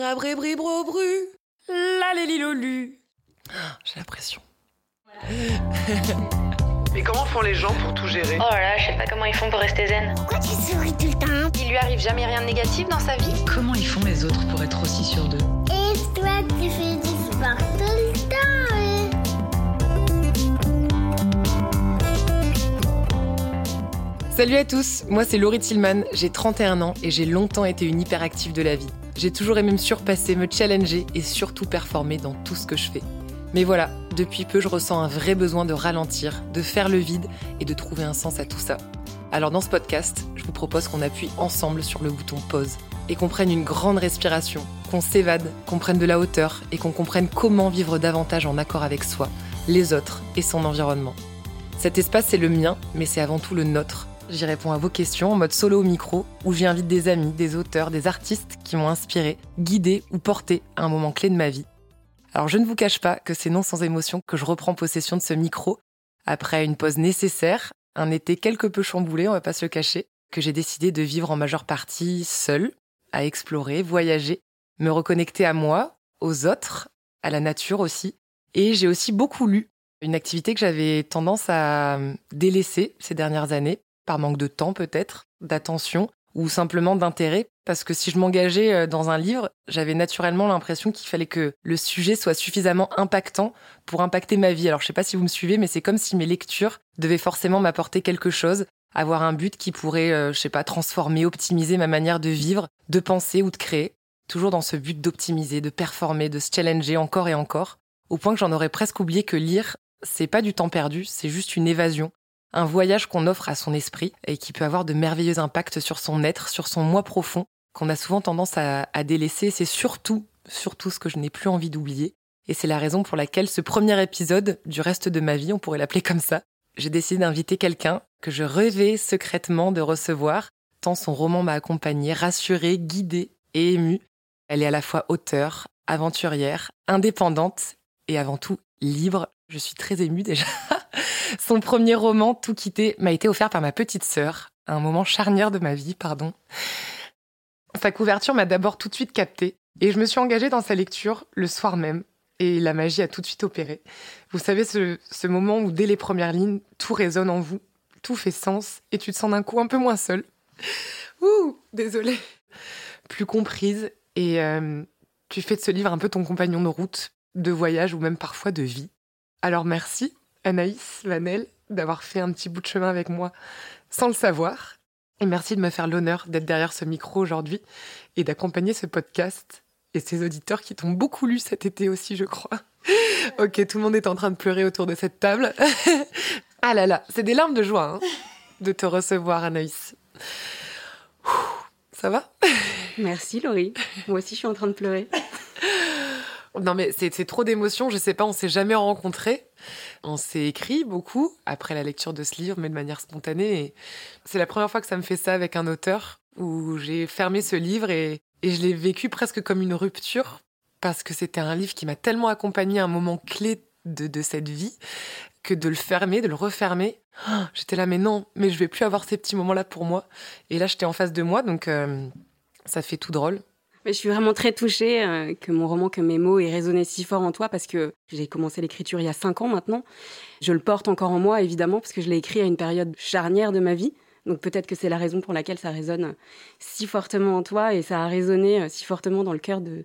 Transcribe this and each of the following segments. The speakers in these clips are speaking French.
Rabribribro-bru. La lélilolu. J'ai la pression. Et comment font les gens pour tout gérer? Oh là là, je sais pas comment ils font pour rester zen. Pourquoi tu souris tout le temps? Il lui arrive jamais rien de négatif dans sa vie? Comment ils font les autres pour être aussi sûrs d'eux? Et toi, tu fais du sport tout le temps hein? Salut à tous, moi c'est Laurie Tillman, j'ai 31 ans et j'ai longtemps été une hyperactive de la vie. J'ai toujours aimé me surpasser, me challenger et surtout performer dans tout ce que je fais. Mais voilà, depuis peu je ressens un vrai besoin de ralentir, de faire le vide et de trouver un sens à tout ça. Alors dans ce podcast, je vous propose qu'on appuie ensemble sur le bouton pause et qu'on prenne une grande respiration, qu'on s'évade, qu'on prenne de la hauteur et qu'on comprenne comment vivre davantage en accord avec soi, les autres et son environnement. Cet espace c'est le mien, mais c'est avant tout le nôtre. J'y réponds à vos questions en mode solo au micro, où j'y invite des amis, des auteurs, des artistes qui m'ont inspiré, guidé ou porté à un moment clé de ma vie. Alors je ne vous cache pas que c'est non sans émotion que je reprends possession de ce micro, après une pause nécessaire, un été quelque peu chamboulé, on va pas se le cacher, que j'ai décidé de vivre en majeure partie seule, à explorer, voyager, me reconnecter à moi, aux autres, à la nature aussi. Et j'ai aussi beaucoup lu, une activité que j'avais tendance à délaisser ces dernières années, par manque de temps peut-être, d'attention ou simplement d'intérêt, parce que si je m'engageais euh, dans un livre, j'avais naturellement l'impression qu'il fallait que le sujet soit suffisamment impactant pour impacter ma vie. Alors je sais pas si vous me suivez, mais c'est comme si mes lectures devaient forcément m'apporter quelque chose, avoir un but qui pourrait, euh, je sais pas, transformer, optimiser ma manière de vivre, de penser ou de créer, toujours dans ce but d'optimiser, de performer, de se challenger encore et encore, au point que j'en aurais presque oublié que lire, c'est pas du temps perdu, c'est juste une évasion, un voyage qu'on offre à son esprit et qui peut avoir de merveilleux impacts sur son être, sur son moi profond, qu'on a souvent tendance à, délaisser. C'est surtout, surtout ce que je n'ai plus envie d'oublier. Et c'est la raison pour laquelle ce premier épisode du reste de ma vie, on pourrait l'appeler comme ça, j'ai décidé d'inviter quelqu'un que je rêvais secrètement de recevoir, tant son roman m'a accompagnée, rassurée, guidée et émue. Elle est à la fois auteure, aventurière, indépendante et avant tout libre. Je suis très émue déjà. Son premier roman, Tout quitter, m'a été offert par ma petite sœur, un moment charnière de ma vie, pardon. Sa couverture m'a d'abord tout de suite captée, et je me suis engagée dans sa lecture le soir même, et la magie a tout de suite opéré. Vous savez, ce, moment où dès les premières lignes, tout résonne en vous, tout fait sens, et tu te sens d'un coup un peu moins seule. Ouh, désolée. Plus comprise, et euh, tu fais de ce livre un peu ton compagnon de route, de voyage ou même parfois de vie. Alors merci, Anaïs Vanel, d'avoir fait un petit bout de chemin avec moi sans le savoir. Et merci de me faire l'honneur d'être derrière ce micro aujourd'hui et d'accompagner ce podcast et ses auditeurs qui t'ont beaucoup lu cet été aussi, je crois. ok, tout le monde est en train de pleurer autour de cette table. ah là là, c'est des larmes de joie hein, de te recevoir, Anaïs. Ça va? Merci Laurie. Moi aussi je suis en train de pleurer. Non mais c'est c'est trop d'émotions, je sais pas, on s'est jamais rencontrés. On s'est écrit beaucoup après la lecture de ce livre, mais de manière spontanée. C'est la première fois que ça me fait ça avec un auteur, où j'ai fermé ce livre et, je l'ai vécu presque comme une rupture, parce que c'était un livre qui m'a tellement accompagné à un moment clé de, cette vie, que de le fermer, de le refermer, oh, j'étais là, mais non, mais je vais plus avoir ces petits moments-là pour moi. Et là, j'étais en face de moi, donc euh, ça fait tout drôle. Mais je suis vraiment très touchée euh, que mon roman, que mes mots aient résonné si fort en toi parce que j'ai commencé l'écriture il y a cinq ans maintenant. Je le porte encore en moi, évidemment, parce que je l'ai écrit à une période charnière de ma vie. Donc peut-être que c'est la raison pour laquelle ça résonne si fortement en toi et ça a résonné euh, si fortement dans le cœur de,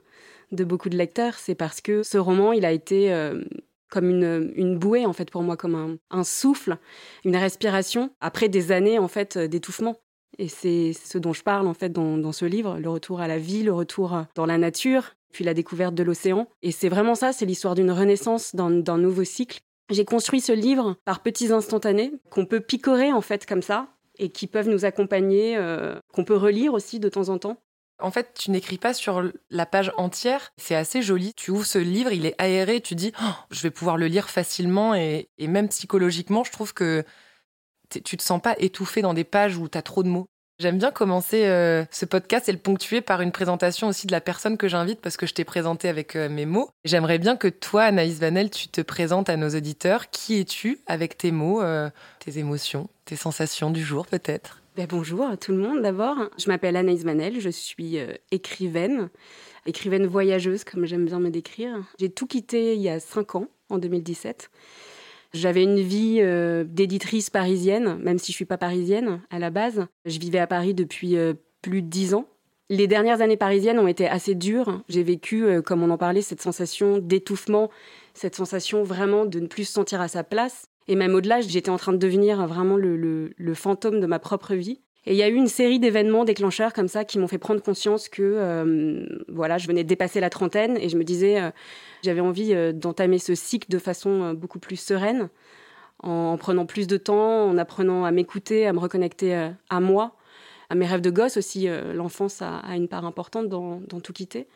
de beaucoup de lecteurs. C'est parce que ce roman, il a été euh, comme une, une bouée, en fait, pour moi, comme un, un souffle, une respiration, après des années, en fait, d'étouffement. Et c'est ce dont je parle en fait dans, ce livre, le retour à la vie, le retour dans la nature, puis la découverte de l'océan. Et c'est vraiment ça, c'est l'histoire d'une renaissance, d'un nouveau cycle. J'ai construit ce livre par petits instantanés qu'on peut picorer en fait comme ça et qui peuvent nous accompagner, euh, qu'on peut relire aussi de temps en temps. En fait, tu n'écris pas sur la page entière. C'est assez joli. Tu ouvres ce livre, il est aéré. Tu dis, oh, je vais pouvoir le lire facilement et, et même psychologiquement, je trouve que tu te sens pas étouffé dans des pages où tu as trop de mots. J'aime bien commencer euh, ce podcast et le ponctuer par une présentation aussi de la personne que j'invite parce que je t'ai présenté avec euh, mes mots. J'aimerais bien que toi, Anaïs Vanel, tu te présentes à nos auditeurs. Qui es-tu avec tes mots, euh, tes émotions, tes sensations du jour peut-être? Ben Bonjour à tout le monde d'abord. Je m'appelle Anaïs Vanel, je suis écrivaine. écrivaine voyageuse, comme j'aime bien me décrire. J'ai tout quitté il y a cinq ans, en 2017. J'avais une vie euh, d'éditrice parisienne, même si je suis pas parisienne à la base. Je vivais à Paris depuis euh, plus de dix ans. Les dernières années parisiennes ont été assez dures. J'ai vécu, euh, comme on en parlait, cette sensation d'étouffement, cette sensation vraiment de ne plus se sentir à sa place. Et même au-delà, j'étais en train de devenir vraiment le fantôme de ma propre vie. Et il y a eu une série d'événements déclencheurs comme ça qui m'ont fait prendre conscience que euh, voilà, je venais de dépasser la trentaine et je me disais, euh, j'avais envie euh, d'entamer ce cycle de façon beaucoup plus sereine, en, prenant plus de temps, en apprenant à m'écouter, à me reconnecter à moi, à mes rêves de gosse aussi. L'enfance a, une part importante dans, tout quitter.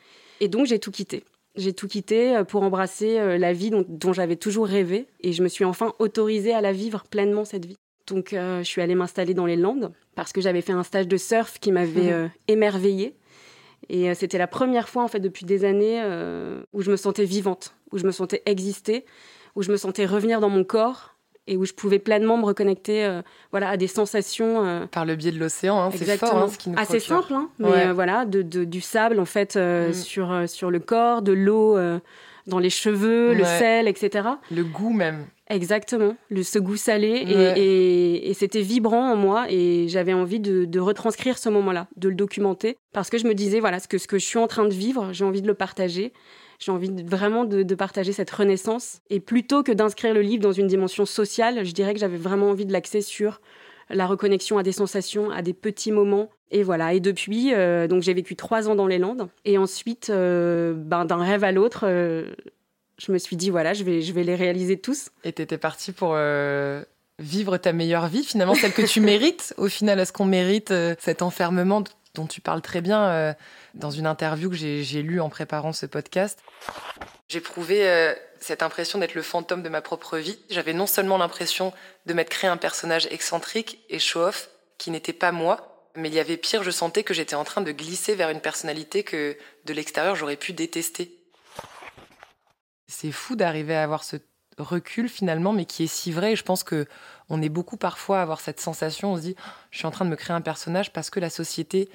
Et donc j'ai tout quitté. J'ai tout quitté pour embrasser la vie dont, dont j'avais toujours rêvé et je me suis enfin autorisée à la vivre pleinement cette vie. Donc je suis allée m'installer dans les Landes parce que j'avais fait un stage de surf qui m'avait mhm. euh, émerveillée. Et euh, c'était la première fois, en fait, depuis des années, euh, où je me sentais vivante, où je me sentais exister, où je me sentais revenir dans mon corps et où je pouvais pleinement me reconnecter voilà, à des sensations. Par le biais de l'océan, hein, c'est fort hein, ce qui nous Assez simple, hein, mais voilà, de, du sable, en fait, mm. sur, sur le corps, de l'eau dans les cheveux, le sel, etc. Le goût même. Exactement, le, ce goût salé. Et, c'était vibrant en moi et j'avais envie de, retranscrire ce moment-là, de le documenter. Parce que je me disais, voilà, ce que, ce que je suis en train de vivre, j'ai envie de le partager. J'ai envie vraiment de, de, partager cette renaissance. Et plutôt que d'inscrire le livre dans une dimension sociale, je dirais que j'avais vraiment envie de l'axer sur la reconnexion à des sensations, à des petits moments. Et voilà. Et depuis, euh, donc j'ai vécu trois ans dans les Landes. Et ensuite, euh, ben, d'un rêve à l'autre, euh, je me suis dit voilà, je vais, je vais les réaliser tous. Et tu étais partie pour vivre ta meilleure vie, finalement, celle que tu mérites. Au final, est-ce qu'on mérite cet enfermement dont tu parles très bien dans une interview que j'ai lue en préparant ce podcast? J'éprouvais cette impression d'être le fantôme de ma propre vie. J'avais non seulement l'impression de m'être créé un personnage excentrique et show-off qui n'était pas moi, mais il y avait pire, je sentais que j'étais en train de glisser vers une personnalité que de l'extérieur j'aurais pu détester. C'est fou d'arriver à avoir ce recul finalement, mais qui est si vrai. je pense que on est beaucoup parfois à avoir cette sensation, on se dit, je suis en train de me créer un personnage parce que la société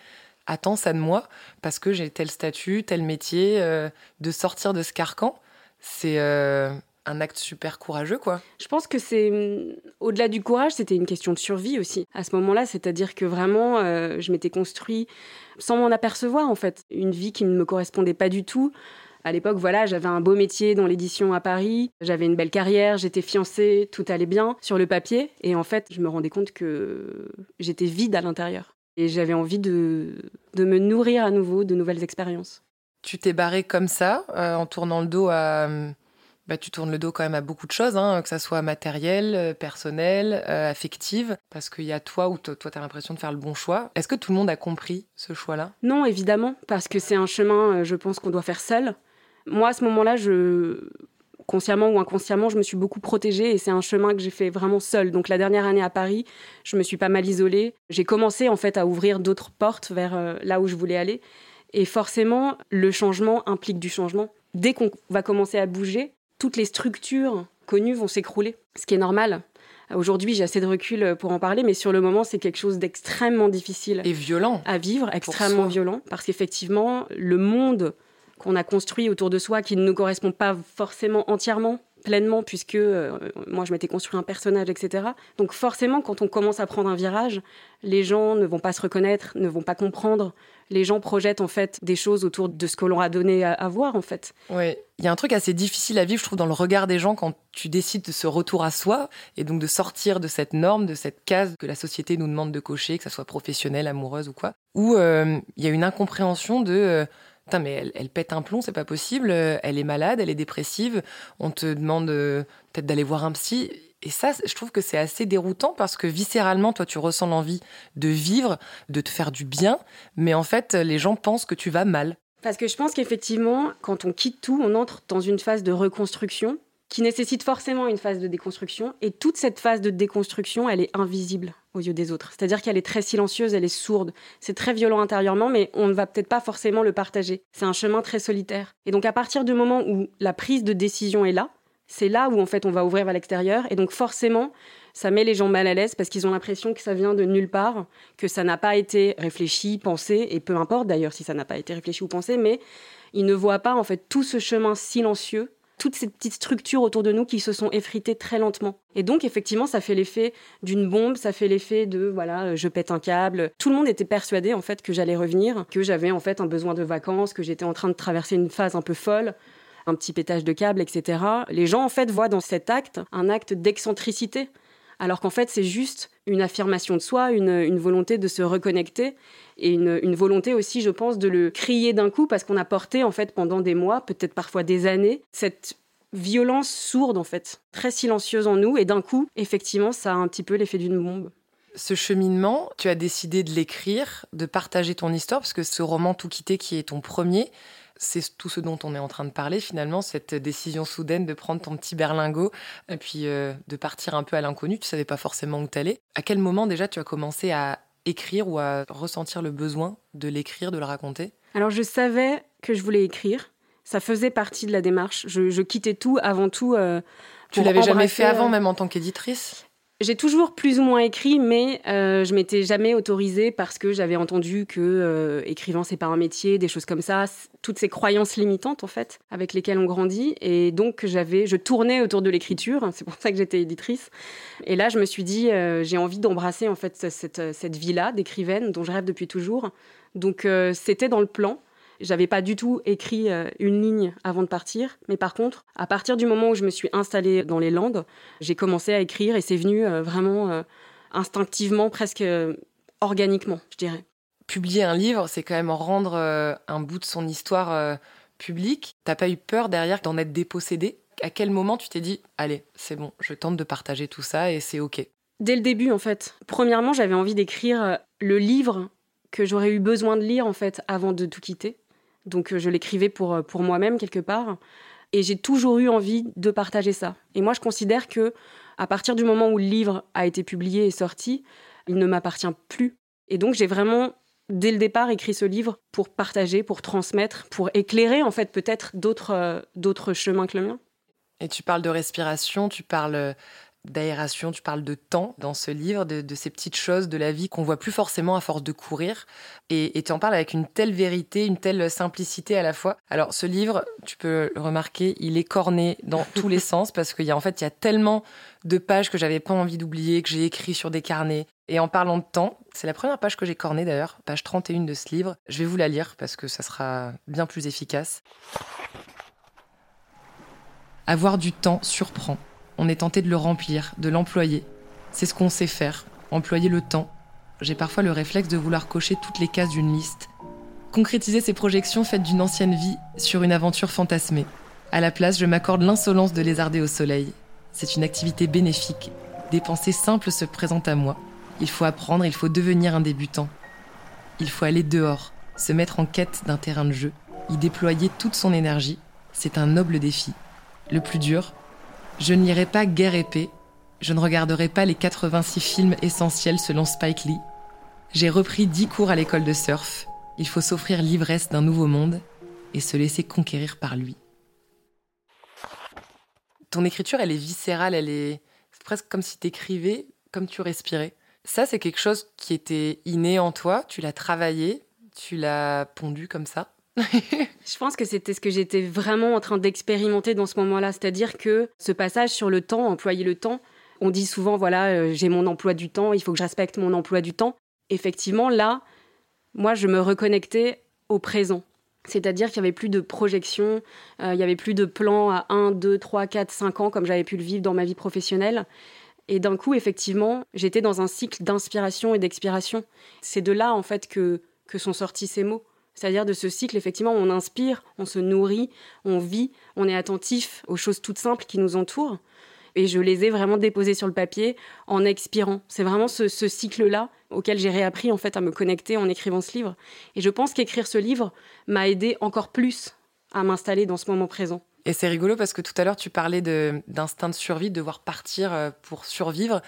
attend ça de moi, parce que j'ai tel statut, tel métier, euh, de sortir de ce carcan c'est euh, un acte super courageux, quoi. Je pense que c'est mm, au-delà du courage, c'était une question de survie aussi. À ce moment-là, c'est-à-dire que vraiment, euh, je m'étais construit sans m'en apercevoir en fait, une vie qui ne me correspondait pas du tout. À l'époque, voilà, j'avais un beau métier dans l'édition à Paris, j'avais une belle carrière, j'étais fiancée, tout allait bien sur le papier. Et en fait, je me rendais compte que j'étais vide à l'intérieur. Et j'avais envie de, de me nourrir à nouveau de nouvelles expériences tu t'es barré comme ça, euh, en tournant le dos à. Bah, tu tournes le dos quand même à beaucoup de choses, hein, que ça soit matériel, euh, personnel, euh, affective, parce qu'il y a toi où toi, tu as l'impression de faire le bon choix. Est-ce que tout le monde a compris ce choix-là? Non, évidemment, parce que c'est un chemin, je pense, qu'on doit faire seul. Moi, à ce moment-là, je consciemment ou inconsciemment, je me suis beaucoup protégée et c'est un chemin que j'ai fait vraiment seul. Donc la dernière année à Paris, je me suis pas mal isolée. J'ai commencé en fait à ouvrir d'autres portes vers là où je voulais aller. Et forcément, le changement implique du changement. Dès qu'on va commencer à bouger, toutes les structures connues vont s'écrouler, ce qui est normal. Aujourd'hui, j'ai assez de recul pour en parler, mais sur le moment, c'est quelque chose d'extrêmement difficile. Et violent. À vivre, extrêmement violent, parce qu'effectivement, le monde qu'on a construit autour de soi, qui ne nous correspond pas forcément entièrement, pleinement puisque euh, moi je m'étais construit un personnage, etc. Donc forcément, quand on commence à prendre un virage, les gens ne vont pas se reconnaître, ne vont pas comprendre. Les gens projettent en fait des choses autour de ce que l'on a donné à, voir en fait. Oui, il y a un truc assez difficile à vivre, je trouve, dans le regard des gens quand tu décides de ce retour à soi et donc de sortir de cette norme, de cette case que la société nous demande de cocher, que ça soit professionnelle, amoureuse ou quoi. Où euh, il y a une incompréhension de euh, Mais elle, pète un plomb, c'est pas possible. Elle est malade, elle est dépressive. On te demande euh, peut-être d'aller voir un psy. Et ça, je trouve que c'est assez déroutant parce que viscéralement, toi, tu ressens l'envie de vivre, de te faire du bien. Mais en fait, les gens pensent que tu vas mal. Parce que je pense qu'effectivement, quand on quitte tout, on entre dans une phase de reconstruction qui nécessite forcément une phase de déconstruction. Et toute cette phase de déconstruction, elle est invisible aux yeux des autres. C'est-à-dire qu'elle est très silencieuse, elle est sourde. C'est très violent intérieurement, mais on ne va peut-être pas forcément le partager. C'est un chemin très solitaire. Et donc à partir du moment où la prise de décision est là, c'est là où en fait on va ouvrir vers l'extérieur. Et donc forcément, ça met les gens mal à l'aise parce qu'ils ont l'impression que ça vient de nulle part, que ça n'a pas été réfléchi, pensé, et peu importe d'ailleurs si ça n'a pas été réfléchi ou pensé, mais ils ne voient pas en fait tout ce chemin silencieux toutes ces petites structures autour de nous qui se sont effritées très lentement. Et donc, effectivement, ça fait l'effet d'une bombe, ça fait l'effet de, voilà, euh, je pète un câble. Tout le monde était persuadé, en fait, que j'allais revenir, que j'avais, en fait, un besoin de vacances, que j'étais en train de traverser une phase un peu folle un petit pétage de câble, etc. Les gens, en fait, voient dans cet acte un acte d'excentricité, alors qu'en fait, c'est juste une affirmation de soi, une, volonté de se reconnecter et une, volonté aussi, je pense, de le crier d'un coup parce qu'on a porté, en fait, pendant des mois, peut-être parfois des années, cette violence sourde, en fait, très silencieuse en nous. Et d'un coup, effectivement, ça a un petit peu l'effet d'une bombe. Ce cheminement, tu as décidé de l'écrire, de partager ton histoire, parce que ce roman Tout quitter, qui est ton premier, c'est tout ce dont on est en train de parler finalement, cette décision soudaine de prendre ton petit berlingot et puis euh, de partir un peu à l'inconnu. Tu savais pas forcément où t'allais. À quel moment déjà tu as commencé à écrire ou à ressentir le besoin de l'écrire, de le raconter? Alors je savais que je voulais écrire. Ça faisait partie de la démarche. Je, quittais tout avant tout. Euh, tu l'avais jamais fait avant, euh, même en tant qu'éditrice? J'ai toujours plus ou moins écrit, mais euh, je m'étais jamais autorisée parce que j'avais entendu que euh, écrivain c'est pas un métier, des choses comme ça, toutes ces croyances limitantes en fait avec lesquelles on grandit. Et donc j'avais, je tournais autour de l'écriture. C'est pour ça que j'étais éditrice. Et là, je me suis dit, euh, j'ai envie d'embrasser en fait cette, cette vie-là d'écrivaine dont je rêve depuis toujours. Donc c'était dans le plan. J'avais pas du tout écrit euh, une ligne avant de partir, mais par contre, à partir du moment où je me suis installée dans les Landes, j'ai commencé à écrire et c'est venu euh, vraiment euh, instinctivement, presque organiquement, je dirais. Publier un livre, c'est quand même rendre un bout de son histoire publique. T'as pas eu peur derrière d'en être dépossédé À quel moment tu t'es dit, allez, c'est bon, je tente de partager tout ça et c'est ok? Dès le début, en fait. Premièrement, j'avais envie d'écrire le livre que j'aurais eu besoin de lire, en fait, avant de tout quitter. Donc euh, je l'écrivais pour, euh, pour moi-même quelque part. Et j'ai toujours eu envie de partager ça. Et moi, je considère que à partir du moment où le livre a été publié et sorti, il ne m'appartient plus. Et donc j'ai vraiment dès le départ écrit ce livre pour partager, pour transmettre, pour éclairer en fait peut-être d'autres euh, d'autres chemins que le mien. Et tu parles de respiration, tu parles d'aération, tu parles de temps dans ce livre, de, ces petites choses de la vie qu'on voit plus forcément à force de courir. Et, tu en parles avec une telle vérité, une telle simplicité à la fois. Alors ce livre, tu peux le remarquer, il est corné dans tous les sens parce qu'il y a en fait il y a tellement de pages que j'avais pas envie d'oublier, que j'ai écrit sur des carnets. Et en parlant de temps, c'est la première page que j'ai cornée d'ailleurs, page 31 de ce livre. Je vais vous la lire parce que ça sera bien plus efficace. Avoir du temps surprend on est tenté de le remplir, de l'employer. C'est ce qu'on sait faire, employer le temps. J'ai parfois le réflexe de vouloir cocher toutes les cases d'une liste. Concrétiser ces projections faites d'une ancienne vie sur une aventure fantasmée. À la place, je m'accorde l'insolence de lézarder au soleil. C'est une activité bénéfique. Des pensées simples se présentent à moi. Il faut apprendre, il faut devenir un débutant. Il faut aller dehors, se mettre en quête d'un terrain de jeu, y déployer toute son énergie. C'est un noble défi. Le plus dur, je n'irai pas guerre épée, je ne regarderai pas les 86 films essentiels selon Spike Lee. J'ai repris 10 cours à l'école de surf. Il faut s'offrir l'ivresse d'un nouveau monde et se laisser conquérir par lui. Ton écriture, elle est viscérale, elle est presque comme si tu écrivais, comme tu respirais. Ça, c'est quelque chose qui était inné en toi, tu l'as travaillé, tu l'as pondu comme ça. je pense que c'était ce que j'étais vraiment en train d'expérimenter dans ce moment-là, c'est-à-dire que ce passage sur le temps, employer le temps, on dit souvent voilà, euh, j'ai mon emploi du temps, il faut que je respecte mon emploi du temps. Effectivement, là, moi, je me reconnectais au présent. C'est-à-dire qu'il n'y avait plus de projection, euh, il n'y avait plus de plans à 1, 2, 3, 4, 5 ans comme j'avais pu le vivre dans ma vie professionnelle. Et d'un coup, effectivement, j'étais dans un cycle d'inspiration et d'expiration. C'est de là, en fait, que sont sortis ces mots. C'est-à-dire de ce cycle, effectivement, on inspire, on se nourrit, on vit, on est attentif aux choses toutes simples qui nous entourent. Et je les ai vraiment déposées sur le papier en expirant. C'est vraiment ce, cycle-là auquel j'ai réappris en fait à me connecter en écrivant ce livre. Et je pense qu'écrire ce livre m'a aidé encore plus à m'installer dans ce moment présent. Et c'est rigolo parce que tout à l'heure tu parlais d'instinct de, survie, de devoir partir euh, pour survivre.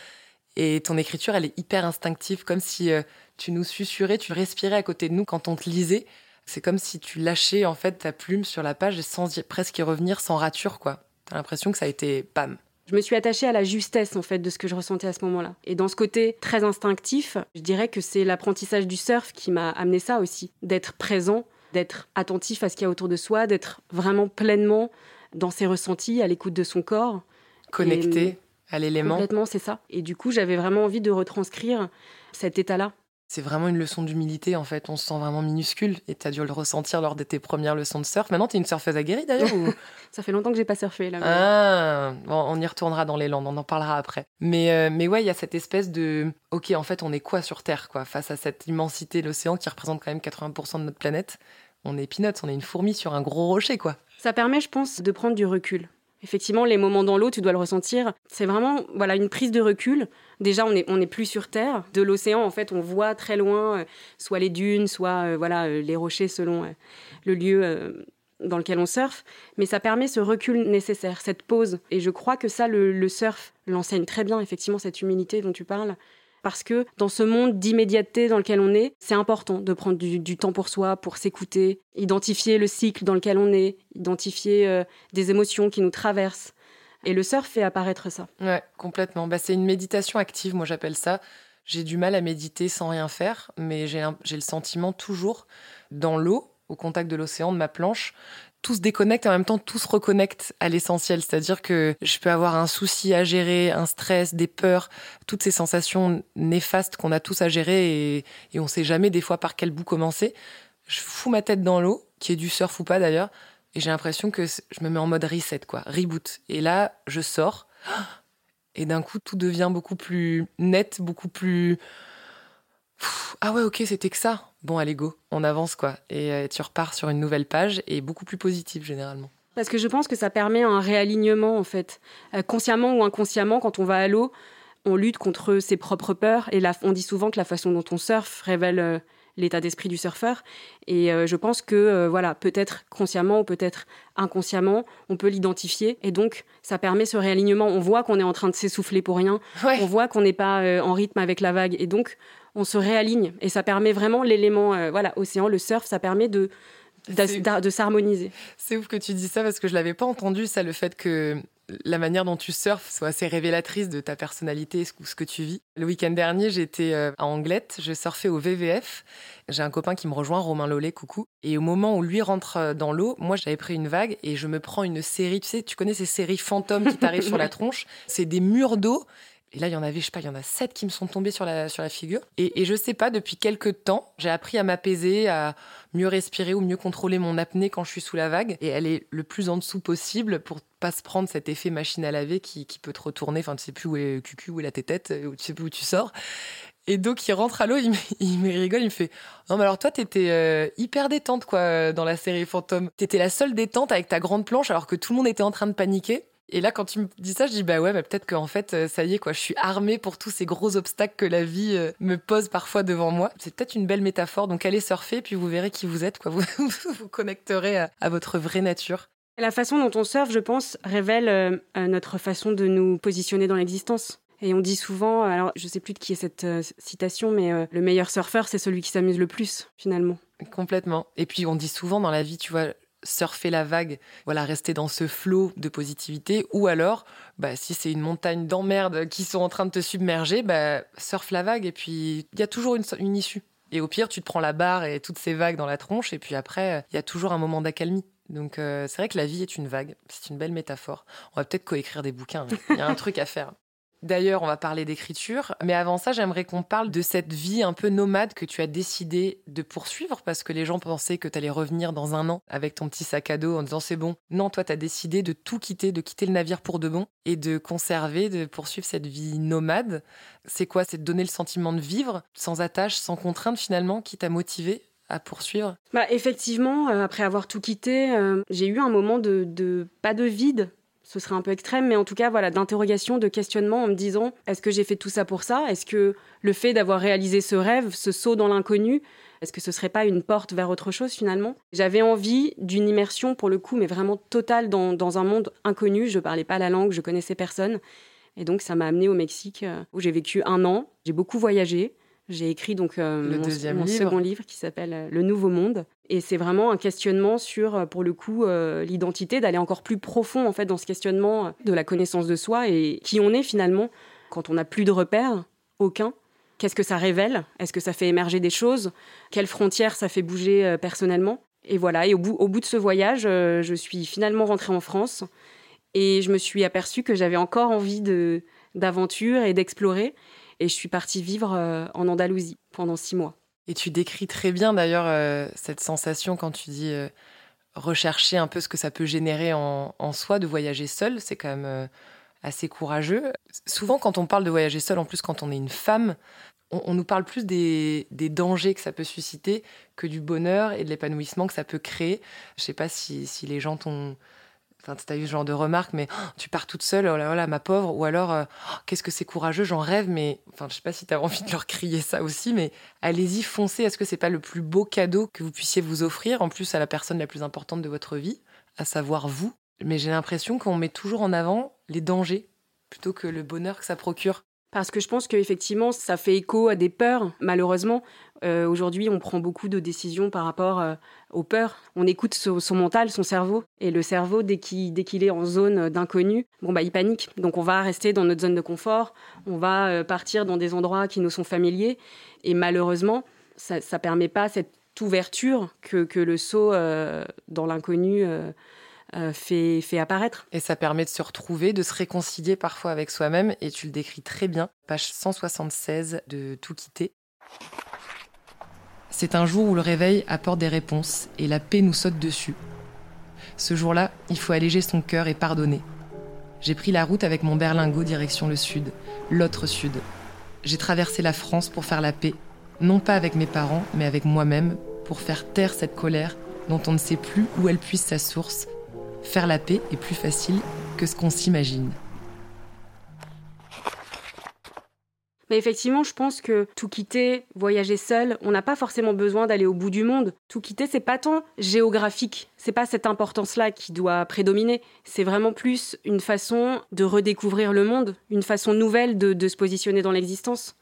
Et ton écriture, elle est hyper instinctive, comme si euh, tu nous susurrais, tu respirais à côté de nous quand on te lisait. C'est comme si tu lâchais en fait ta plume sur la page sans presque y revenir sans rature quoi. T'as l'impression que ça a été pam, Je me suis attachée à la justesse en fait de ce que je ressentais à ce moment-là. Et dans ce côté très instinctif, je dirais que c'est l'apprentissage du surf qui m'a amené ça aussi, d'être présent, d'être attentif à ce qu'il y a autour de soi, d'être vraiment pleinement dans ses ressentis, à l'écoute de son corps. Connecté à l'élément. Complètement, c'est ça. Et du coup, j'avais vraiment envie de retranscrire cet état-là. C'est vraiment une leçon d'humilité en fait. On se sent vraiment minuscule et tu as dû le ressentir lors de tes premières leçons de surf. Maintenant, tu es une surfeuse aguerrie d'ailleurs ou... Ça fait longtemps que j'ai pas surfé là. Ah, bon, on y retournera dans les landes, on en parlera après. Mais, euh, mais ouais, il y a cette espèce de. Ok, en fait, on est quoi sur Terre quoi Face à cette immensité, l'océan qui représente quand même 80% de notre planète? On est peanuts, on est une fourmi sur un gros rocher quoi. Ça permet, je pense, de prendre du recul. Effectivement, les moments dans l'eau, tu dois le ressentir. C'est vraiment voilà une prise de recul. Déjà, on n'est on est plus sur Terre. De l'océan, en fait, on voit très loin, euh, soit les dunes, soit euh, voilà euh, les rochers selon le lieu dans lequel on surfe. Mais ça permet ce recul nécessaire, cette pause. Et je crois que ça, le surf l'enseigne très bien, effectivement, cette humilité dont tu parles. Parce que dans ce monde d'immédiateté dans lequel on est, c'est important de prendre du, temps pour soi, pour s'écouter, identifier le cycle dans lequel on est, identifier euh, des émotions qui nous traversent. Et le surf fait apparaître ça. Ouais, complètement. Bah, c'est une méditation active, moi j'appelle ça. J'ai du mal à méditer sans rien faire, mais j'ai le sentiment toujours dans l'eau, au contact de l'océan, de ma planche, tout se déconnecte et en même temps tout se reconnecte à l'essentiel. C'est-à-dire que je peux avoir un souci à gérer, un stress, des peurs, toutes ces sensations néfastes qu'on a tous à gérer et, et on sait jamais des fois par quel bout commencer. Je fous ma tête dans l'eau, qui est du surf ou pas d'ailleurs, et j'ai l'impression que je me mets en mode reset, quoi, reboot. Et là, je sors, et d'un coup, tout devient beaucoup plus net, beaucoup plus. Ah ouais, ok, c'était que ça. Bon, allez, go, on avance, quoi. Et euh, tu repars sur une nouvelle page, et beaucoup plus positive, généralement. Parce que je pense que ça permet un réalignement, en fait. Euh, consciemment ou inconsciemment, quand on va à l'eau, on lutte contre ses propres peurs. Et là, on dit souvent que la façon dont on surfe révèle euh, l'état d'esprit du surfeur. Et euh, je pense que, euh, voilà, peut-être consciemment ou peut-être inconsciemment, on peut l'identifier. Et donc, ça permet ce réalignement. On voit qu'on est en train de s'essouffler pour rien. Ouais. On voit qu'on n'est pas euh, en rythme avec la vague. Et donc, on se réaligne. Et ça permet vraiment l'élément, voilà, océan, le surf, ça permet de, de s'harmoniser. C'est ouf que tu dis ça parce que je l'avais pas entendu, ça, le fait que la manière dont tu surfes soit assez révélatrice de ta personnalité ou ce que tu vis. Le week-end dernier, j'étais euh, à Anglette, je surfais au VVF. J'ai un copain qui me rejoint, Romain Lollet, coucou. Et au moment où lui rentre euh, dans l'eau, moi j'avais pris une vague et je me prends une série, tu sais, tu connais ces séries fantômes qui t'arrivent sur la tronche? C'est des murs d'eau. Et là, il y en avait, je sais pas, il y en a sept qui me sont tombés sur la, sur la figure. Et, et je sais pas, depuis quelques temps, j'ai appris à m'apaiser, à mieux respirer ou mieux contrôler mon apnée quand je suis sous la vague. Et elle est le plus en dessous possible pour pas se prendre cet effet machine à laver qui, qui peut te retourner. Enfin, tu sais plus où est le cucu, où est la tétette, ou tu sais plus où tu sors. Et donc, il rentre à l'eau, il, il me rigole, il me fait Non, mais alors toi, t'étais euh, hyper détente, quoi, euh, dans la série Fantôme. T'étais la seule détente avec ta grande planche, alors que tout le monde était en train de paniquer. Et là, quand tu me dis ça, je dis Bah ouais, bah peut-être qu'en fait, euh, ça y est, quoi, je suis armée pour tous ces gros obstacles que la vie euh, me pose parfois devant moi. C'est peut-être une belle métaphore. Donc, allez surfer, puis vous verrez qui vous êtes, quoi. Vous vous, connecterez à votre vraie nature. La façon dont on surfe, je pense, révèle euh, euh, notre façon de nous positionner dans l'existence. Et on dit souvent, alors je sais plus de qui est cette euh, citation, mais euh, le meilleur surfeur, c'est celui qui s'amuse le plus, finalement. Complètement. Et puis on dit souvent dans la vie, tu vois, surfer la vague, voilà, rester dans ce flot de positivité, ou alors, bah, si c'est une montagne d'emmerde qui sont en train de te submerger, bah, surfe la vague et puis il y a toujours une, une issue. Et au pire, tu te prends la barre et toutes ces vagues dans la tronche, et puis après, il y a toujours un moment d'accalmie. Donc euh, c'est vrai que la vie est une vague, c'est une belle métaphore. On va peut-être coécrire des bouquins, il y a un truc à faire. D'ailleurs, on va parler d'écriture, mais avant ça, j'aimerais qu'on parle de cette vie un peu nomade que tu as décidé de poursuivre parce que les gens pensaient que tu allais revenir dans un an avec ton petit sac à dos en disant c'est bon. Non, toi, tu as décidé de tout quitter, de quitter le navire pour de bon et de conserver, de poursuivre cette vie nomade. C'est quoi? C'est de donner le sentiment de vivre sans attache, sans contrainte finalement, qui t'a motivé à poursuivre Bah, effectivement, euh, après avoir tout quitté, euh, j'ai eu un moment de, de- pas de vide, ce serait un peu extrême, mais en tout cas, voilà, d'interrogation, de questionnement en me disant est-ce que j'ai fait tout ça pour ça? Est-ce que le fait d'avoir réalisé ce rêve, ce saut dans l'inconnu, est-ce que ce serait pas une porte vers autre chose finalement? J'avais envie d'une immersion pour le coup, mais vraiment totale dans, un monde inconnu. Je parlais pas la langue, je connaissais personne. Et donc, ça m'a amené au Mexique, euh, où j'ai vécu un an. J'ai beaucoup voyagé. J'ai écrit donc euh, Le mon, deuxième mon livre. second livre qui s'appelle euh, Le Nouveau Monde. Et c'est vraiment un questionnement sur, euh, pour le coup, euh, l'identité, d'aller encore plus profond en fait dans ce questionnement de la connaissance de soi et qui on est finalement quand on n'a plus de repères, aucun. Qu'est-ce que ça révèle? Est-ce que ça fait émerger des choses? Quelles frontières ça fait bouger euh, personnellement? Et voilà, et au bout, au bout de ce voyage, je suis finalement rentrée en France et je me suis aperçue que j'avais encore envie de d'aventure et d'explorer. Et je suis partie vivre euh, en Andalousie pendant six mois. Et tu décris très bien d'ailleurs euh, cette sensation quand tu dis euh, rechercher un peu ce que ça peut générer en, soi de voyager seul. C'est quand même assez courageux. Souvent, quand on parle de voyager seul, en plus quand on est une femme, on, nous parle plus des, dangers que ça peut susciter que du bonheur et de l'épanouissement que ça peut créer. Je sais pas si, si les gens t'ont. Enfin, tu as eu ce genre de remarques, mais Oh, tu pars toute seule, oh là là, ma pauvre, ou alors euh, Oh, qu'est-ce que c'est courageux, j'en rêve, mais enfin, je sais pas si tu as envie de leur crier ça aussi, mais allez-y, foncez. Est-ce que c'est pas le plus beau cadeau que vous puissiez vous offrir, en plus à la personne la plus importante de votre vie, à savoir vous? Mais j'ai l'impression qu'on met toujours en avant les dangers plutôt que le bonheur que ça procure. Parce que je pense qu'effectivement, ça fait écho à des peurs, malheureusement. Euh, Aujourd'hui, on prend beaucoup de décisions par rapport euh, aux peurs. On écoute son, mental, son cerveau. Et le cerveau, dès qu'il est en zone d'inconnu, bon, bah, il panique. Donc on va rester dans notre zone de confort. On va euh, partir dans des endroits qui nous sont familiers. Et malheureusement, ça ne permet pas cette ouverture que, le saut euh, dans l'inconnu euh, euh, fait apparaître. Et ça permet de se retrouver, de se réconcilier parfois avec soi-même, et tu le décris très bien. Page 176 de Tout quitter. C'est un jour où le réveil apporte des réponses et la paix nous saute dessus. Ce jour-là, il faut alléger son cœur et pardonner. J'ai pris la route avec mon berlingot direction le sud, l'autre sud. J'ai traversé la France pour faire la paix, non pas avec mes parents, mais avec moi-même, pour faire taire cette colère dont on ne sait plus où elle puise sa source. Faire la paix est plus facile que ce qu'on s'imagine. Mais effectivement, je pense que tout quitter, voyager seul, on n'a pas forcément besoin d'aller au bout du monde. Tout quitter, c'est pas tant géographique. C'est pas cette importance-là qui doit prédominer. C'est vraiment plus une façon de redécouvrir le monde, une façon nouvelle de, de se positionner dans l'existence.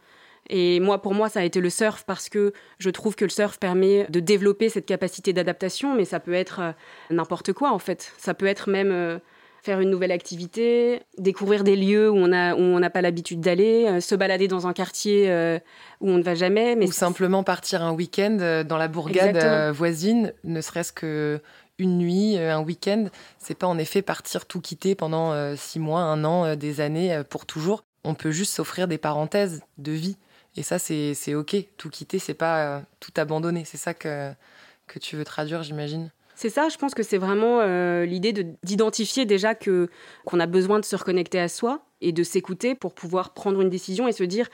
Et moi, pour moi, ça a été le surf parce que je trouve que le surf permet de développer cette capacité d'adaptation, mais ça peut être euh, n'importe quoi en fait. Ça peut être même euh, faire une nouvelle activité, découvrir des lieux où on a où on n'a pas l'habitude d'aller, euh, se balader dans un quartier euh, où on ne va jamais, mais Ou simplement partir un week-end euh, dans la bourgade Exactement. voisine, ne serait-ce que une nuit, un week-end. C'est pas en effet partir tout quitter pendant six mois, un an, des années pour toujours. On peut juste s'offrir des parenthèses de vie. Et ça, c'est c'est ok. Tout quitter, c'est pas tout abandonner. C'est ça que, que tu veux traduire, j'imagine. C'est ça, je pense que c'est vraiment euh, l'idée de- d'identifier déjà que qu'on a besoin de se reconnecter à soi et de s'écouter pour pouvoir prendre une décision et se dire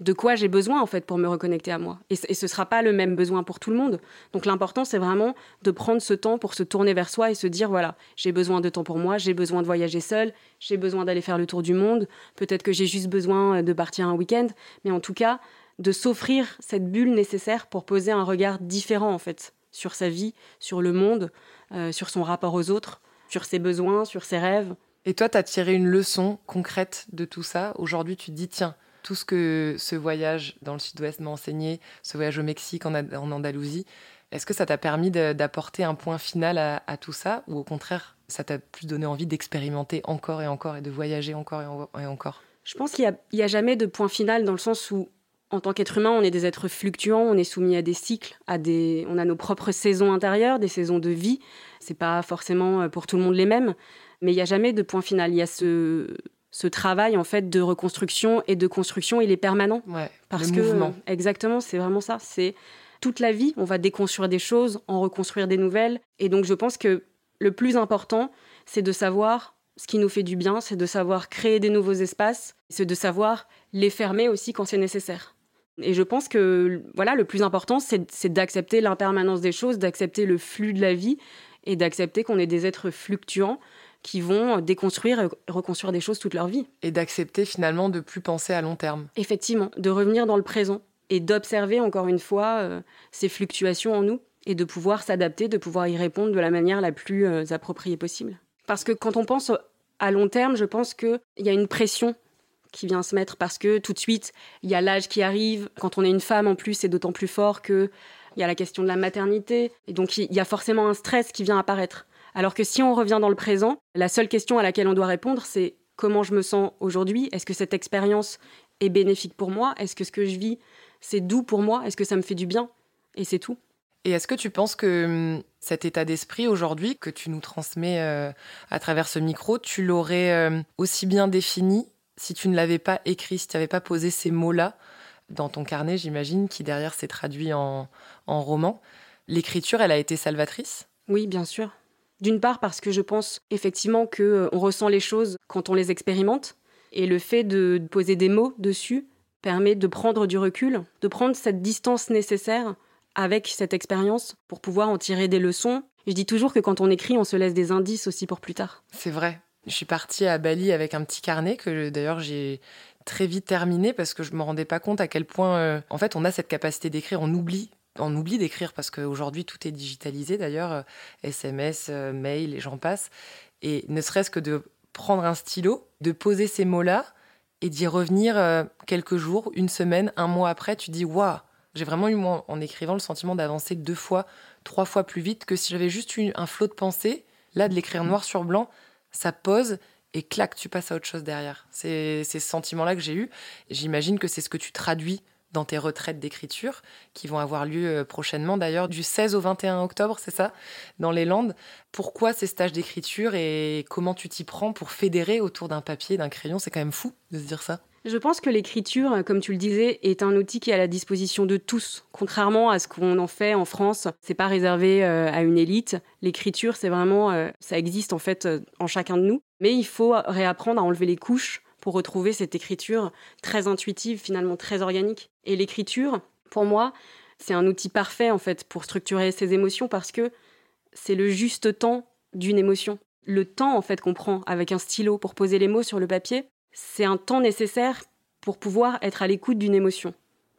de quoi j'ai besoin en fait pour me reconnecter à moi. Et, et ce sera pas le même besoin pour tout le monde. Donc l'important c'est vraiment de prendre ce temps pour se tourner vers soi et se dire voilà, j'ai besoin de temps pour moi, j'ai besoin de voyager seul, j'ai besoin d'aller faire le tour du monde, peut-être que j'ai juste besoin de partir un week-end, mais en tout cas de s'offrir cette bulle nécessaire pour poser un regard différent en fait sur sa vie, sur le monde, euh, sur son rapport aux autres, sur ses besoins, sur ses rêves. Et toi, tu as tiré une leçon concrète de tout ça. Aujourd'hui, tu te dis, tiens, tout ce que ce voyage dans le sud-ouest m'a enseigné, ce voyage au Mexique, en, Andalousie, est-ce que ça t'a permis d'apporter un point final à, à tout ça Ou au contraire, ça t'a plus donné envie d'expérimenter encore et encore et de voyager encore et, en- et encore? Je pense qu'il n'y a, a jamais de point final dans le sens où, en tant qu'être humain, on est des êtres fluctuants, on est soumis à des cycles, à des, on a nos propres saisons intérieures, des saisons de vie. C'est pas forcément euh, pour tout le monde les mêmes, mais il n'y a jamais de point final. Il y a ce, ce travail en fait de reconstruction et de construction, il est permanent. Ouais, Parce le que mouvement. exactement, c'est vraiment ça. C'est toute la vie, on va déconstruire des choses, en reconstruire des nouvelles. Et donc je pense que le plus important, c'est de savoir ce qui nous fait du bien, c'est de savoir créer des nouveaux espaces, c'est de savoir les fermer aussi quand c'est nécessaire. Et je pense que voilà, le plus important, c'est d'accepter l'impermanence des choses, d'accepter le flux de la vie et d'accepter qu'on est des êtres fluctuants qui vont déconstruire et reconstruire des choses toute leur vie. Et d'accepter finalement de plus penser à long terme. Effectivement, de revenir dans le présent et d'observer encore une fois euh, ces fluctuations en nous et de pouvoir s'adapter, de pouvoir y répondre de la manière la plus euh, appropriée possible. Parce que quand on pense à long terme, je pense qu'il y a une pression qui vient se mettre parce que tout de suite, il y a l'âge qui arrive. Quand on est une femme, en plus, c'est d'autant plus fort que il y a la question de la maternité. Et donc, il y a forcément un stress qui vient apparaître. Alors que si on revient dans le présent, la seule question à laquelle on doit répondre, c'est comment je me sens aujourd'hui? Est-ce que cette expérience est bénéfique pour moi? Est-ce que ce que je vis, c'est doux pour moi? Est-ce que ça me fait du bien? Et c'est tout. Et est-ce que tu penses que hum, cet état d'esprit aujourd'hui que tu nous transmets euh, à travers ce micro, tu l'aurais euh, aussi bien défini si tu ne l'avais pas écrit, si tu n'avais pas posé ces mots-là dans ton carnet, j'imagine, qui derrière s'est traduit en, en roman L'écriture, elle a été salvatrice? Oui, bien sûr. D'une part parce que je pense effectivement que euh, on ressent les choses quand on les expérimente et le fait de poser des mots dessus permet de prendre du recul, de prendre cette distance nécessaire avec cette expérience pour pouvoir en tirer des leçons. Je dis toujours que quand on écrit, on se laisse des indices aussi pour plus tard. C'est vrai. Je suis partie à Bali avec un petit carnet que d'ailleurs j'ai très vite terminé parce que je me rendais pas compte à quel point euh, en fait on a cette capacité d'écrire, on oublie on oublie d'écrire parce qu'aujourd'hui tout est digitalisé d'ailleurs, SMS, euh, mail et j'en passe. Et ne serait-ce que de prendre un stylo, de poser ces mots-là et d'y revenir euh, quelques jours, une semaine, un mois après, tu dis waouh, j'ai vraiment eu moi en écrivant le sentiment d'avancer deux fois, trois fois plus vite que si j'avais juste eu un flot de pensée. Là, de l'écrire noir sur blanc, ça pose et clac, tu passes à autre chose derrière. C'est ce sentiment-là que j'ai eu. J'imagine que c'est ce que tu traduis dans tes retraites d'écriture, qui vont avoir lieu euh, prochainement d'ailleurs, du 16 au 21 octobre, c'est ça, dans les Landes. Pourquoi ces stages d'écriture et comment tu t'y prends pour fédérer autour d'un papier, d'un crayon? C'est quand même fou de se dire ça. Je pense que l'écriture, comme tu le disais, est un outil qui est à la disposition de tous. Contrairement à ce qu'on en fait en France, c'est pas réservé euh, à une élite. L'écriture, c'est vraiment, euh, ça existe en fait en chacun de nous. Mais il faut réapprendre à enlever les couches pour retrouver cette écriture très intuitive, finalement très organique. Et l'écriture, pour moi, c'est un outil parfait en fait pour structurer ses émotions parce que c'est le juste temps d'une émotion. Le temps en fait qu'on prend avec un stylo pour poser les mots sur le papier, c'est un temps nécessaire pour pouvoir être à l'écoute d'une émotion,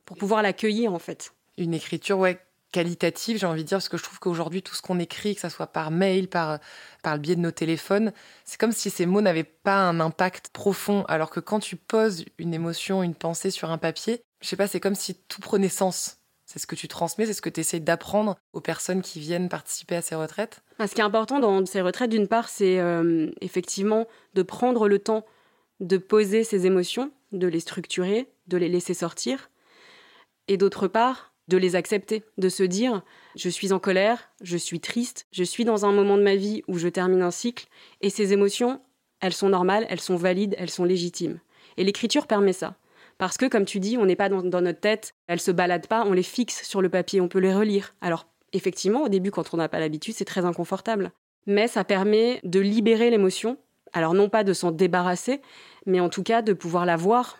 pour pouvoir l'accueillir en fait. Une écriture ouais, qualitative, j'ai envie de dire, parce que je trouve qu'aujourd'hui, tout ce qu'on écrit, que ce soit par mail, par, par le biais de nos téléphones, c'est comme si ces mots n'avaient pas un impact profond, alors que quand tu poses une émotion, une pensée sur un papier, je sais pas, c'est comme si tout prenait sens. C'est ce que tu transmets, c'est ce que tu essaies d'apprendre aux personnes qui viennent participer à ces retraites Ce qui est important dans ces retraites, d'une part, c'est euh, effectivement de prendre le temps de poser ses émotions, de les structurer, de les laisser sortir. Et d'autre part, de les accepter, de se dire je suis en colère, je suis triste, je suis dans un moment de ma vie où je termine un cycle, et ces émotions, elles sont normales, elles sont valides, elles sont légitimes. Et l'écriture permet ça. Parce que, comme tu dis, on n'est pas dans, notre tête, elles se baladent pas, on les fixe sur le papier, on peut les relire. Alors, effectivement, au début, quand on n'a pas l'habitude, c'est très inconfortable. Mais ça permet de libérer l'émotion. Alors, non pas de s'en débarrasser, mais en tout cas de pouvoir la voir,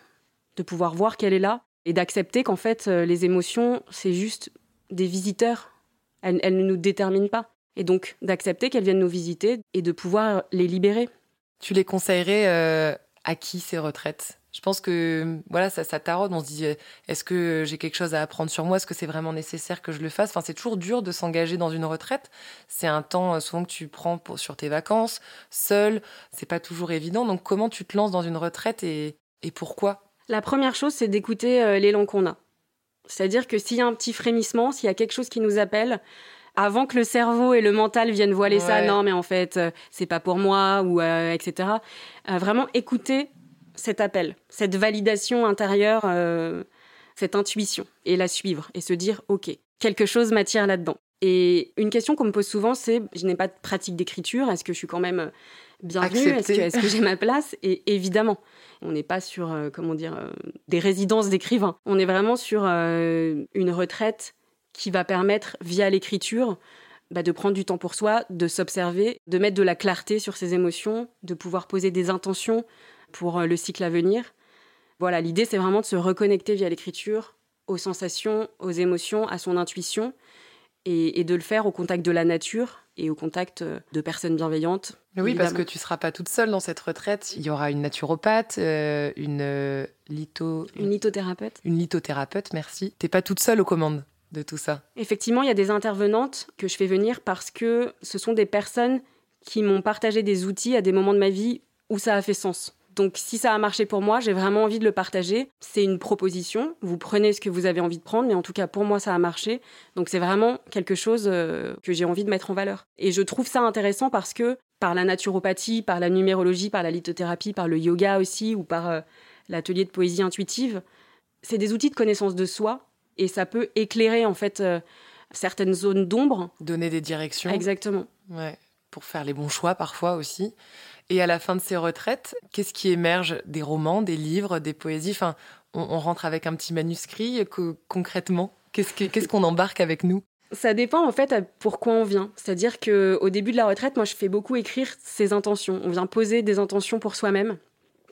de pouvoir voir qu'elle est là, et d'accepter qu'en fait, euh, les émotions, c'est juste des visiteurs. Elles, ne nous déterminent pas. Et donc, d'accepter qu'elles viennent nous visiter et de pouvoir les libérer. Tu les conseillerais euh, à qui ces retraites? Je pense que voilà, ça, ça taraude. On se dit, est-ce que j'ai quelque chose à apprendre sur moi? Est-ce que c'est vraiment nécessaire que je le fasse? Enfin, c'est toujours dur de s'engager dans une retraite. C'est un temps euh, souvent que tu prends pour, sur tes vacances, seul. C'est pas toujours évident. Donc, comment tu te lances dans une retraite et, et pourquoi? La première chose, c'est d'écouter euh, l'élan qu'on a. C'est-à-dire que s'il y a un petit frémissement, s'il y a quelque chose qui nous appelle, avant que le cerveau et le mental viennent voiler ça, non, mais en fait, euh, c'est pas pour moi, ou euh, etc. vraiment écouter cet appel, cette validation intérieure, cette intuition, et la suivre, et se dire, OK, quelque chose m'attire là-dedans. Et une question qu'on me pose souvent, c'est, je n'ai pas de pratique d'écriture, est-ce que je suis quand même bienvenue? Est-ce que, j'ai ma place? Et évidemment, on n'est pas sur, euh, comment dire, euh, des résidences d'écrivains. On est vraiment sur euh, une retraite qui va permettre, via l'écriture, bah, de prendre du temps pour soi, de s'observer, de mettre de la clarté sur ses émotions, de pouvoir poser des intentions pour le cycle à venir. Voilà, l'idée, c'est vraiment de se reconnecter via l'écriture aux sensations, aux émotions, à son intuition, et, de le faire au contact de la nature et au contact euh, de personnes bienveillantes. Oui, parce que tu ne seras pas toute seule dans cette retraite. Il y aura une naturopathe, euh, une euh, litho... Une lithothérapeute. Une lithothérapeute, merci. Tu n'es pas toute seule aux commandes de tout ça. Effectivement, il y a des intervenantes que je fais venir parce que ce sont des personnes qui m'ont partagé des outils à des moments de ma vie où ça a fait sens. Donc si ça a marché pour moi, j'ai vraiment envie de le partager. C'est une proposition, vous prenez ce que vous avez envie de prendre, mais en tout cas pour moi ça a marché. Donc c'est vraiment quelque chose euh, que j'ai envie de mettre en valeur. Et je trouve ça intéressant parce que par la naturopathie, par la numérologie, par la lithothérapie, par le yoga aussi, ou par euh, l'atelier de poésie intuitive, c'est des outils de connaissance de soi et ça peut éclairer en fait euh, certaines zones d'ombre. Donner des directions. Exactement. Ouais, pour faire les bons choix parfois aussi. Et à la fin de ces retraites, qu'est-ce qui émerge Des romans, des livres, des poésies? Enfin, on, rentre avec un petit manuscrit. Que, concrètement, qu'est-ce qu'on embarque avec nous? Ça dépend en fait pourquoi on vient. C'est-à-dire que au début de la retraite, moi je fais beaucoup écrire ses intentions. On vient poser des intentions pour soi-même.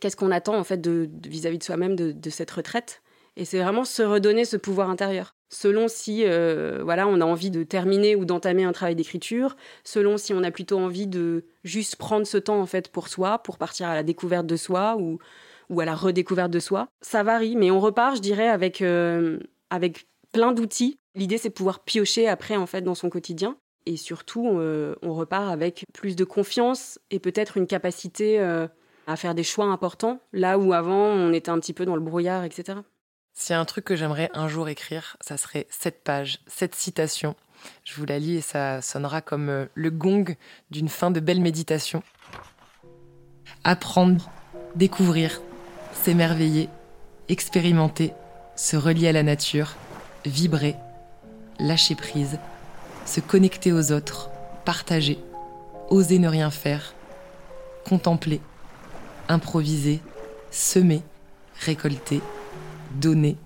Qu'est-ce qu'on attend en fait vis-à-vis de, soi-même de, cette retraite? Et c'est vraiment se redonner ce pouvoir intérieur. Selon si euh, voilà on a envie de terminer ou d'entamer un travail d'écriture, selon si on a plutôt envie de juste prendre ce temps en fait pour soi, pour partir à la découverte de soi ou, ou à la redécouverte de soi. Ça varie, mais on repart, je dirais, avec euh, avec plein d'outils L'idée, c'est de pouvoir piocher après, en fait, dans son quotidien. Et surtout, euh, on repart avec plus de confiance et peut-être une capacité à faire des choix importants, là où avant, on était un petit peu dans le brouillard, etc. S'il y a un truc que j'aimerais un jour écrire, ça serait cette page, cette citation. Je vous la lis et ça sonnera comme euh, le gong d'une fin de belle méditation. Apprendre, découvrir, s'émerveiller, expérimenter, se relier à la nature, vibrer, lâcher prise, se connecter aux autres, partager, oser ne rien faire, contempler, improviser, semer, récolter, donner,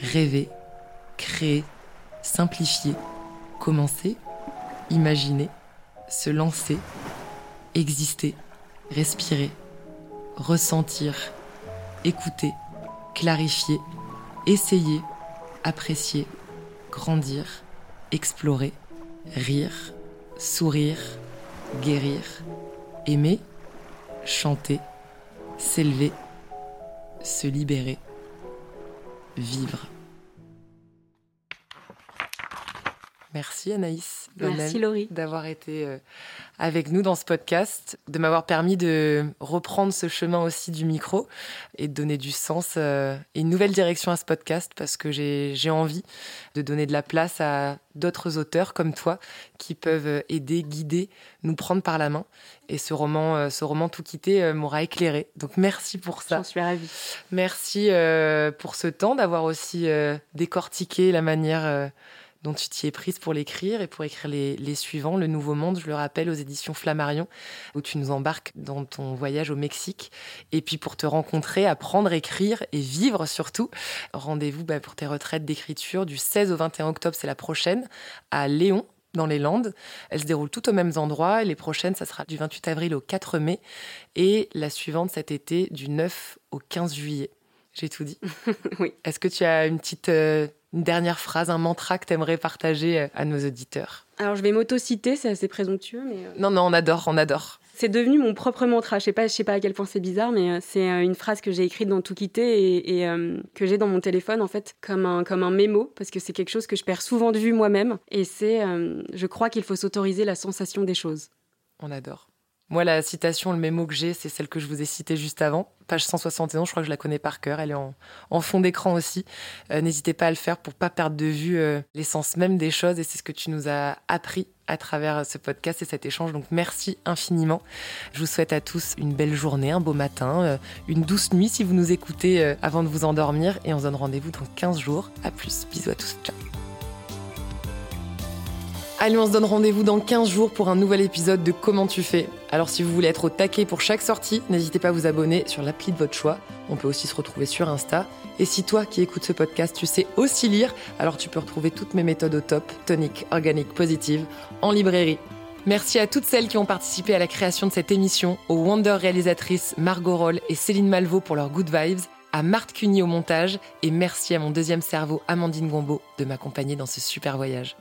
rêver, créer, simplifier, commencer, imaginer, se lancer, exister, respirer, ressentir, écouter, clarifier, essayer, apprécier, grandir, explorer, rire, sourire, guérir, aimer, chanter, s'élever, se libérer, vivre. Merci Anaïs. Merci Laurie. D'avoir été euh, avec nous dans ce podcast, de m'avoir permis de reprendre ce chemin aussi du micro et de donner du sens euh, et une nouvelle direction à ce podcast parce que j'ai envie de donner de la place à d'autres auteurs comme toi qui peuvent aider, guider, nous prendre par la main. Et ce roman, euh, ce roman Tout quitter m'aura éclairé. Donc merci pour ça. J'en suis ravie. Merci pour ce temps d'avoir aussi décortiqué la manière dont tu t'y es prise pour l'écrire et pour écrire les, suivants. Le Nouveau Monde, je le rappelle, aux éditions Flammarion, où tu nous embarques dans ton voyage au Mexique. Et puis pour te rencontrer, apprendre, écrire et vivre surtout, rendez-vous bah, pour tes retraites d'écriture du 16 au 21 octobre, c'est la prochaine, à Léon, dans les Landes. Elles se déroulent toutes aux mêmes endroits. Les prochaines, ça sera du 28 avril au 4 mai. Et la suivante cet été, du 9 au 15 juillet. J'ai tout dit. oui. Est-ce que tu as une petite euh, une dernière phrase, un mantra que tu aimerais partager euh, à nos auditeurs Alors, je vais m'auto-citer, c'est assez présomptueux, mais... Euh, non, non, on adore, on adore. C'est devenu mon propre mantra. Je sais pas, je sais pas à quel point c'est bizarre, mais c'est une phrase que j'ai écrite dans Tout quitter et, que j'ai dans mon téléphone en fait comme un comme un mémo parce que c'est quelque chose que je perds souvent de vue moi-même. Et c'est, je crois qu'il faut s'autoriser la sensation des choses. On adore. Moi, la citation, le mémo que j'ai, c'est celle que je vous ai citée juste avant, page 171. Je crois que je la connais par cœur. Elle est en, fond d'écran aussi. Euh, n'hésitez pas à le faire pour pas perdre de vue euh, l'essence même des choses. Et c'est ce que tu nous as appris à travers ce podcast et cet échange. Donc merci infiniment. Je vous souhaite à tous une belle journée, un beau matin, euh, une douce nuit si vous nous écoutez avant de vous endormir. Et on se donne rendez-vous dans 15 jours. À plus. Bisous à tous. Ciao. Allez, on se donne rendez-vous dans 15 jours pour un nouvel épisode de Comment tu fais. Alors si vous voulez être au taquet pour chaque sortie, n'hésitez pas à vous abonner sur l'appli de votre choix. On peut aussi se retrouver sur Insta. Et si toi qui écoutes ce podcast, tu sais aussi lire, alors tu peux retrouver toutes mes méthodes au top, tonique, organique, positive, en librairie. Merci à toutes celles qui ont participé à la création de cette émission, aux Wonder réalisatrices Margot Roll et Céline Malvaux pour leurs good vibes, à Marthe Cuny au montage, et merci à mon deuxième cerveau, Amandine Gombeau, de m'accompagner dans ce super voyage.